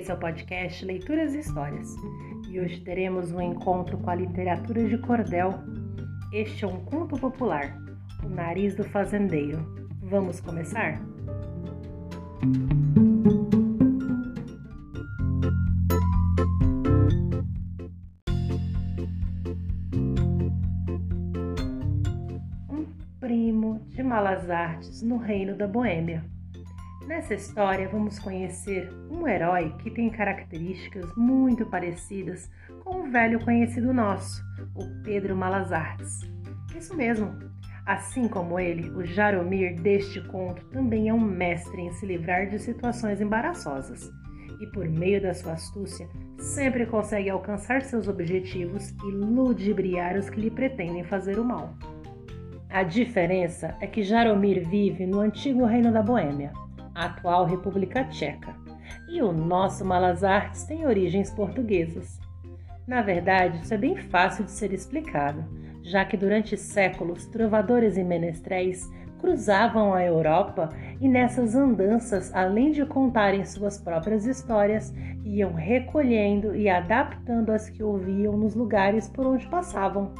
Esse é o podcast Leituras e Histórias e hoje teremos um encontro com a literatura de cordel. Este é um conto popular, O Nariz do Fazendeiro. Vamos começar? Um primo de malas artes no reino da Boêmia. Nessa história, vamos conhecer um herói que tem características muito parecidas com um velho conhecido nosso, o Pedro Malazartes. Isso mesmo. Assim como ele, o Jaromir deste conto também é um mestre em se livrar de situações embaraçosas e, por meio da sua astúcia, sempre consegue alcançar seus objetivos e ludibriar os que lhe pretendem fazer o mal. A diferença é que Jaromir vive no antigo reino da Boêmia, atual República Tcheca, e o nosso Malas Artes tem origens portuguesas. Na verdade, isso é bem fácil de ser explicado, já que durante séculos trovadores e menestréis cruzavam a Europa e nessas andanças, além de contarem suas próprias histórias, iam recolhendo e adaptando as que ouviam nos lugares por onde passavam.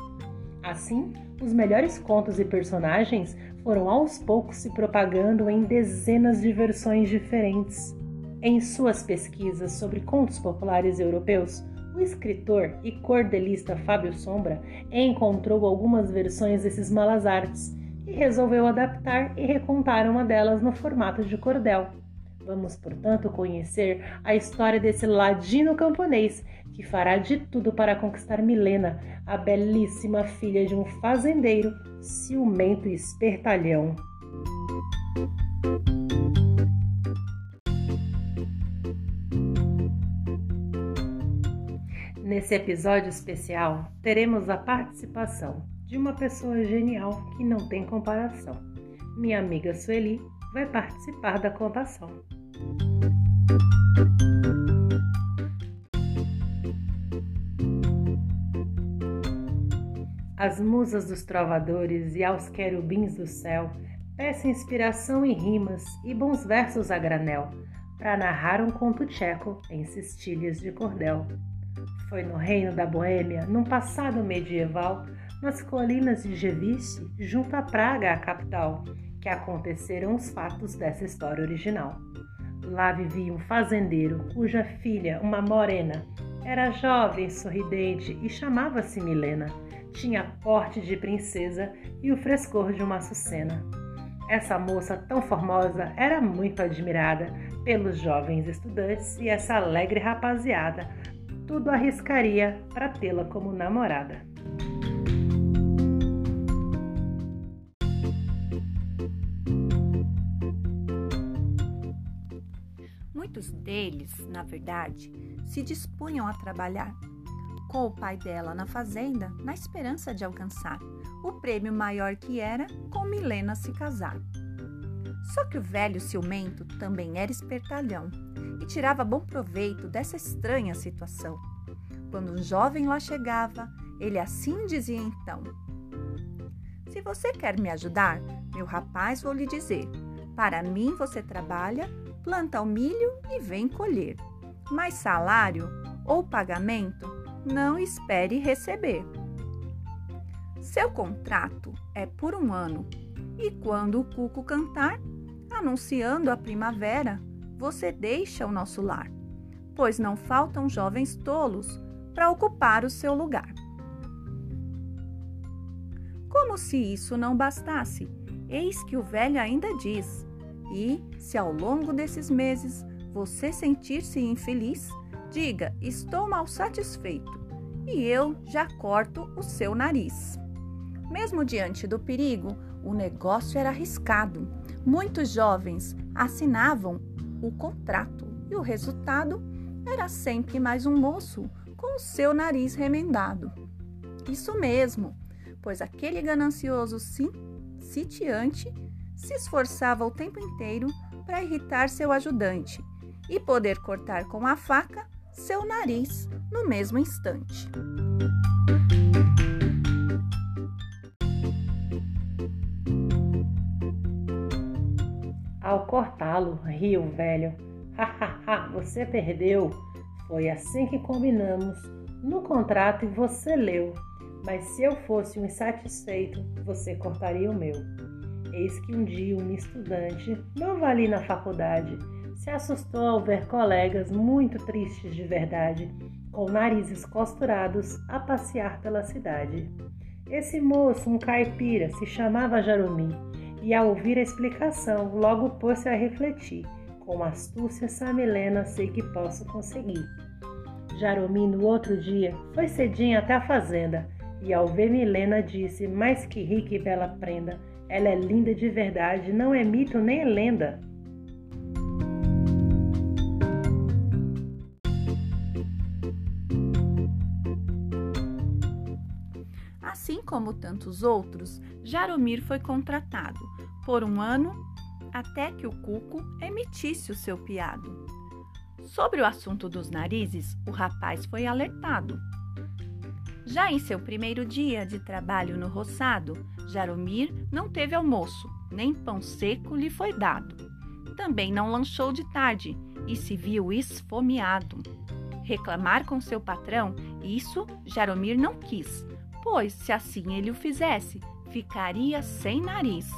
Assim, os melhores contos e personagens foram aos poucos se propagando em dezenas de versões diferentes. Em suas pesquisas sobre contos populares europeus, o escritor e cordelista Fábio Sombra encontrou algumas versões desses malas artes e resolveu adaptar e recontar uma delas no formato de cordel. Vamos, portanto, conhecer a história desse ladino camponês que fará de tudo para conquistar Milena, a belíssima filha de um fazendeiro ciumento e espertalhão. Nesse episódio especial, teremos a participação de uma pessoa genial que não tem comparação. Minha amiga Sueli vai participar da contação. As musas dos trovadores e aos querubins do céu peçam inspiração e rimas e bons versos a granel para narrar um conto tcheco em cestilhas de cordel. Foi no reino da Boêmia, num passado medieval, nas colinas de Gevice, junto a Praga, a capital, que aconteceram os fatos dessa história original. Lá vivia um fazendeiro cuja filha, uma morena, era jovem, sorridente e chamava-se Milena tinha porte de princesa e o frescor de uma açucena. Essa moça tão formosa era muito admirada pelos jovens estudantes e essa alegre rapaziada tudo arriscaria para tê-la como namorada. Muitos deles, na verdade, se dispunham a trabalhar com o pai dela na fazenda na esperança de alcançar o prêmio maior que era com Milena se casar. Só que o velho ciumento também era espertalhão e tirava bom proveito dessa estranha situação. Quando um jovem lá chegava, ele assim dizia então: Se você quer me ajudar, meu rapaz, vou lhe dizer: para mim você trabalha, planta o milho e vem colher. Mas salário ou pagamento não espere receber. Seu contrato é por um ano e quando o cuco cantar, anunciando a primavera, você deixa o nosso lar, pois não faltam jovens tolos para ocupar o seu lugar. Como se isso não bastasse, eis que o velho ainda diz: e se ao longo desses meses você sentir-se infeliz, Diga: estou mal satisfeito e eu já corto o seu nariz. Mesmo diante do perigo, o negócio era arriscado. Muitos jovens assinavam o contrato e o resultado era sempre mais um moço com o seu nariz remendado. Isso mesmo, pois aquele ganancioso sitiante se esforçava o tempo inteiro para irritar seu ajudante e poder cortar com a faca seu nariz no mesmo instante. Ao cortá-lo, riu o velho. Hahaha, você perdeu. Foi assim que combinamos no contrato você leu. Mas se eu fosse um insatisfeito, você cortaria o meu. Eis que um dia um estudante, novo ali na faculdade, se assustou ao ver colegas muito tristes de verdade, com narizes costurados, a passear pela cidade. Esse moço, um caipira, se chamava Jarumi, e ao ouvir a explicação, logo pôs-se a refletir. Com astúcia samilena sei que posso conseguir. Jarumi, no outro dia, foi cedinho até a fazenda, e ao ver Milena disse, mais que rica e bela prenda, ela é linda de verdade, não é mito nem é lenda. Como tantos outros, Jaromir foi contratado por um ano até que o Cuco emitisse o seu piado. Sobre o assunto dos narizes, o rapaz foi alertado. Já em seu primeiro dia de trabalho no roçado, Jaromir não teve almoço, nem pão seco lhe foi dado. Também não lanchou de tarde e se viu esfomeado. Reclamar com seu patrão, isso Jaromir não quis, pois se assim ele o fizesse, ficaria sem nariz.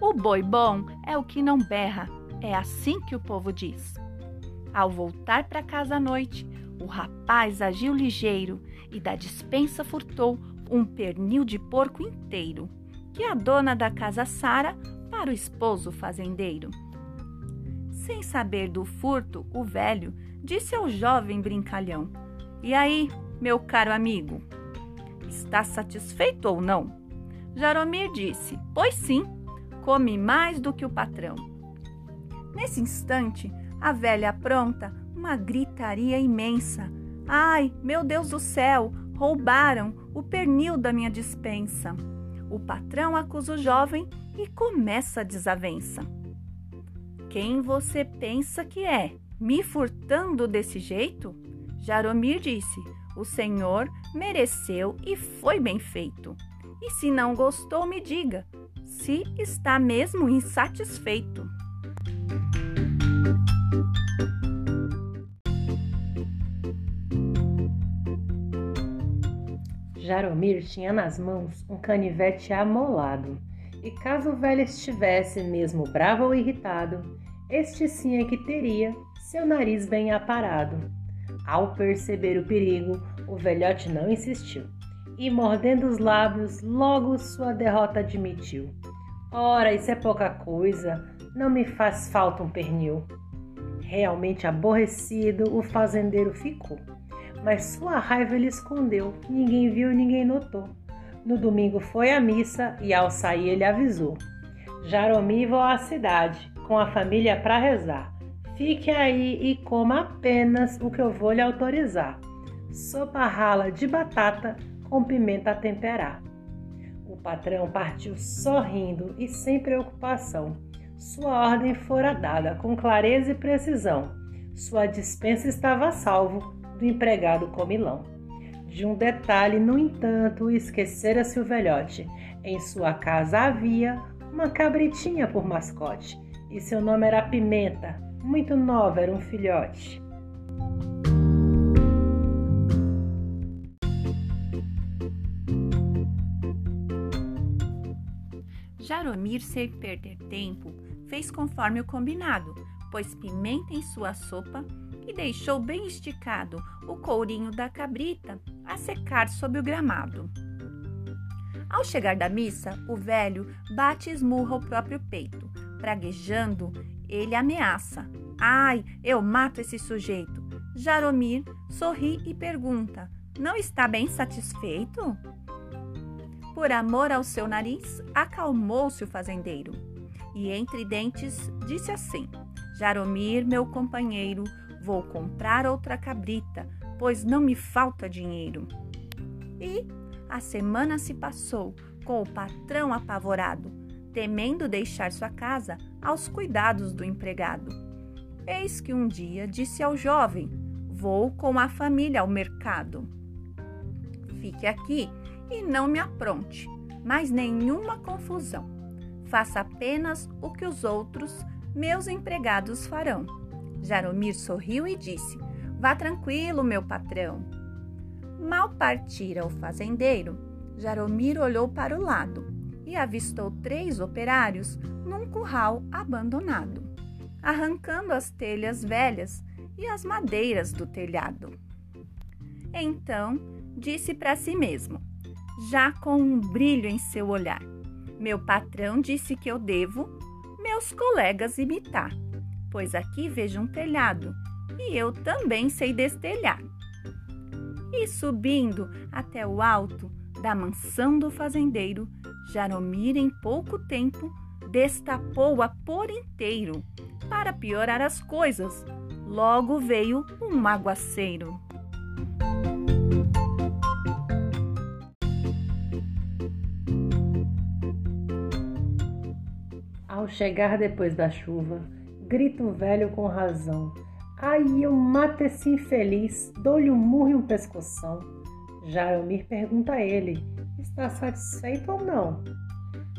O boi bom é o que não berra, é assim que o povo diz. Ao voltar para casa à noite, o rapaz agiu ligeiro e da dispensa furtou um pernil de porco inteiro, que a dona da casa Sara para o esposo fazendeiro. Sem saber do furto, o velho disse ao jovem brincalhão: E aí, meu caro amigo, Está satisfeito ou não? Jaromir disse: Pois sim, come mais do que o patrão. Nesse instante, a velha apronta uma gritaria imensa. Ai, meu Deus do céu, roubaram o pernil da minha dispensa. O patrão acusa o jovem e começa a desavença. Quem você pensa que é? Me furtando desse jeito? Jaromir disse: o Senhor mereceu e foi bem feito. E se não gostou, me diga, se está mesmo insatisfeito. Jaromir tinha nas mãos um canivete amolado, e caso o velho estivesse mesmo bravo ou irritado, este sim é que teria seu nariz bem aparado. Ao perceber o perigo, o velhote não insistiu e, mordendo os lábios, logo sua derrota admitiu. Ora, isso é pouca coisa, não me faz falta um pernil. Realmente aborrecido, o fazendeiro ficou, mas sua raiva ele escondeu, ninguém viu, ninguém notou. No domingo foi à missa e ao sair ele avisou: Jaromi vou à cidade com a família para rezar. Fique aí e coma apenas o que eu vou lhe autorizar. Sopa rala de batata com pimenta a temperar. O patrão partiu sorrindo e sem preocupação. Sua ordem fora dada com clareza e precisão. Sua dispensa estava a salvo do empregado comilão. De um detalhe, no entanto, esquecera-se o velhote. Em sua casa havia uma cabritinha por mascote, e seu nome era Pimenta, muito nova, era um filhote. Jaromir, sem perder tempo, fez conforme o combinado, pôs pimenta em sua sopa e deixou bem esticado o courinho da cabrita a secar sob o gramado. Ao chegar da missa, o velho bate e esmurra o próprio peito, praguejando ele ameaça. Ai, eu mato esse sujeito. Jaromir sorri e pergunta: Não está bem satisfeito? Por amor ao seu nariz, acalmou-se o fazendeiro e, entre dentes, disse assim: Jaromir, meu companheiro, vou comprar outra cabrita, pois não me falta dinheiro. E a semana se passou com o patrão apavorado temendo deixar sua casa aos cuidados do empregado. Eis que um dia disse ao jovem: Vou com a família ao mercado. Fique aqui e não me apronte, mas nenhuma confusão. Faça apenas o que os outros, meus empregados, farão. Jaromir sorriu e disse: Vá tranquilo, meu patrão. Mal partira o fazendeiro, Jaromir olhou para o lado e avistou três operários num curral abandonado, arrancando as telhas velhas e as madeiras do telhado. Então disse para si mesmo, já com um brilho em seu olhar: Meu patrão disse que eu devo meus colegas imitar, pois aqui vejo um telhado e eu também sei destelhar. E subindo até o alto da mansão do fazendeiro, Jaromir, em pouco tempo, destapou-a por inteiro. Para piorar as coisas, logo veio um aguaceiro. Ao chegar depois da chuva, grita o velho com razão. Aí eu mato esse infeliz, dou-lhe um murro e um pescoção. Jaromir pergunta a ele: está satisfeito ou não?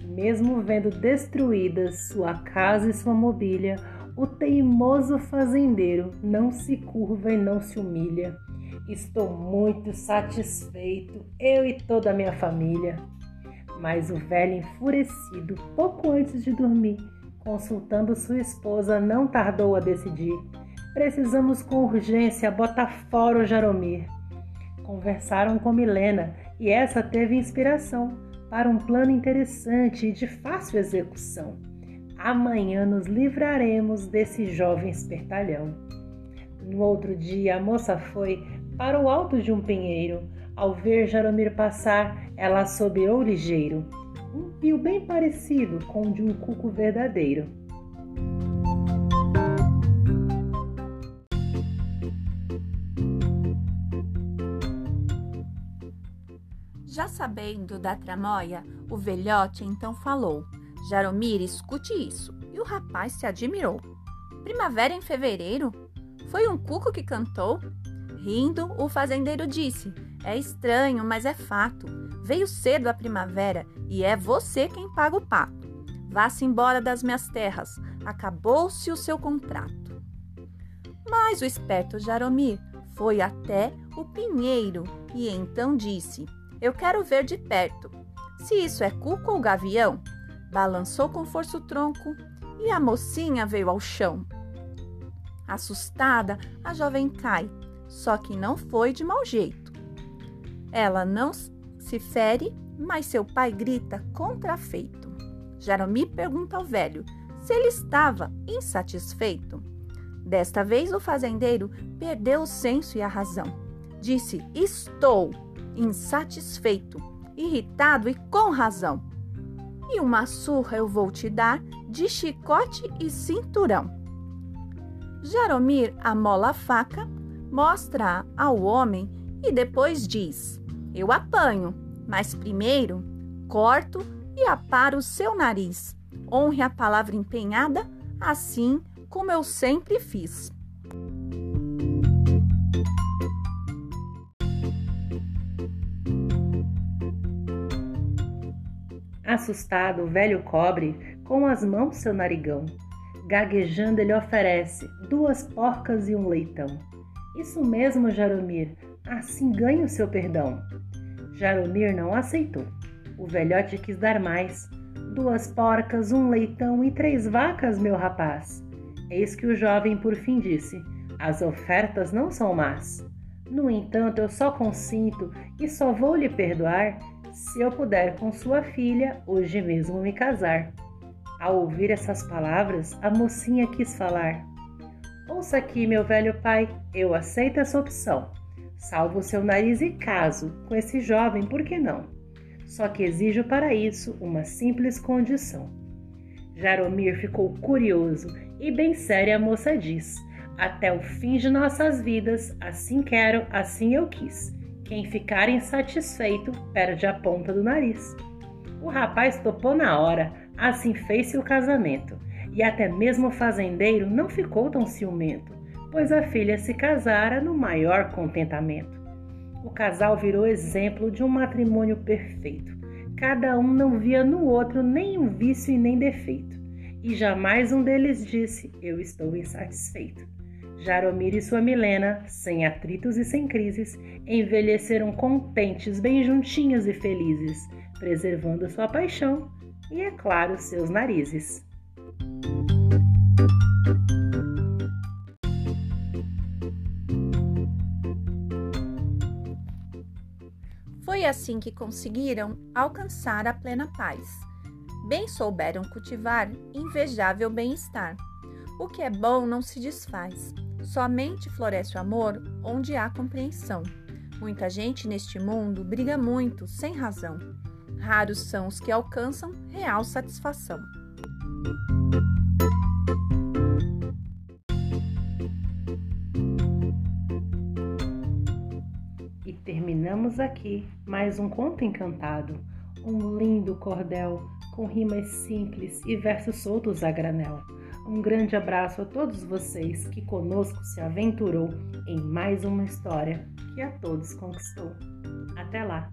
Mesmo vendo destruídas sua casa e sua mobília, o teimoso fazendeiro não se curva e não se humilha. Estou muito satisfeito, eu e toda a minha família. Mas o velho enfurecido, pouco antes de dormir, consultando sua esposa, não tardou a decidir. Precisamos com urgência botar fora o Jaromir. Conversaram com Milena e essa teve inspiração para um plano interessante e de fácil execução. Amanhã nos livraremos desse jovem espertalhão. No outro dia, a moça foi para o alto de um pinheiro. Ao ver Jaromir passar, ela assobiou ligeiro. Um pio bem parecido com o de um cuco verdadeiro. Já sabendo da tramóia, o velhote então falou: Jaromir, escute isso. E o rapaz se admirou. Primavera em fevereiro? Foi um cuco que cantou? Rindo, o fazendeiro disse: É estranho, mas é fato. Veio cedo a primavera e é você quem paga o pato. Vá-se embora das minhas terras, acabou-se o seu contrato. Mas o esperto Jaromir foi até o pinheiro e então disse: eu quero ver de perto. Se isso é cuco ou gavião? Balançou com força o tronco e a mocinha veio ao chão. Assustada, a jovem cai, só que não foi de mau jeito. Ela não se fere, mas seu pai grita contrafeito. Jaromir pergunta ao velho se ele estava insatisfeito. Desta vez o fazendeiro perdeu o senso e a razão. Disse: Estou insatisfeito, irritado e com razão. E uma surra eu vou te dar de chicote e cinturão. Jaromir amola a faca, mostra ao homem e depois diz: Eu apanho, mas primeiro corto e aparo seu nariz. Honre a palavra empenhada, assim como eu sempre fiz. Assustado, o velho cobre com as mãos seu narigão. Gaguejando, ele oferece duas porcas e um leitão. Isso mesmo, Jaromir, assim ganha o seu perdão. Jaromir não aceitou. O velhote quis dar mais. Duas porcas, um leitão e três vacas, meu rapaz. Eis que o jovem por fim disse: As ofertas não são más. No entanto, eu só consinto e só vou lhe perdoar se eu puder com sua filha hoje mesmo me casar. Ao ouvir essas palavras, a mocinha quis falar. Ouça aqui, meu velho pai, eu aceito essa opção. Salvo seu nariz e caso com esse jovem, por que não? Só que exijo para isso uma simples condição. Jaromir ficou curioso e bem séria a moça diz: Até o fim de nossas vidas, assim quero, assim eu quis. Quem ficar insatisfeito perde a ponta do nariz. O rapaz topou na hora, assim fez-se o casamento, e até mesmo o fazendeiro não ficou tão ciumento, pois a filha se casara no maior contentamento. O casal virou exemplo de um matrimônio perfeito. Cada um não via no outro nenhum vício e nem defeito, e jamais um deles disse: Eu estou insatisfeito. Jaromir e sua Milena, sem atritos e sem crises, envelheceram contentes, bem juntinhos e felizes, preservando sua paixão e, é claro, seus narizes. Foi assim que conseguiram alcançar a plena paz. Bem souberam cultivar invejável bem-estar. O que é bom não se desfaz. Somente floresce o amor onde há compreensão. Muita gente neste mundo briga muito, sem razão. Raros são os que alcançam real satisfação. E terminamos aqui mais um conto encantado, um lindo cordel com rimas simples e versos soltos a granel. Um grande abraço a todos vocês que conosco se aventurou em mais uma história que a todos conquistou. Até lá!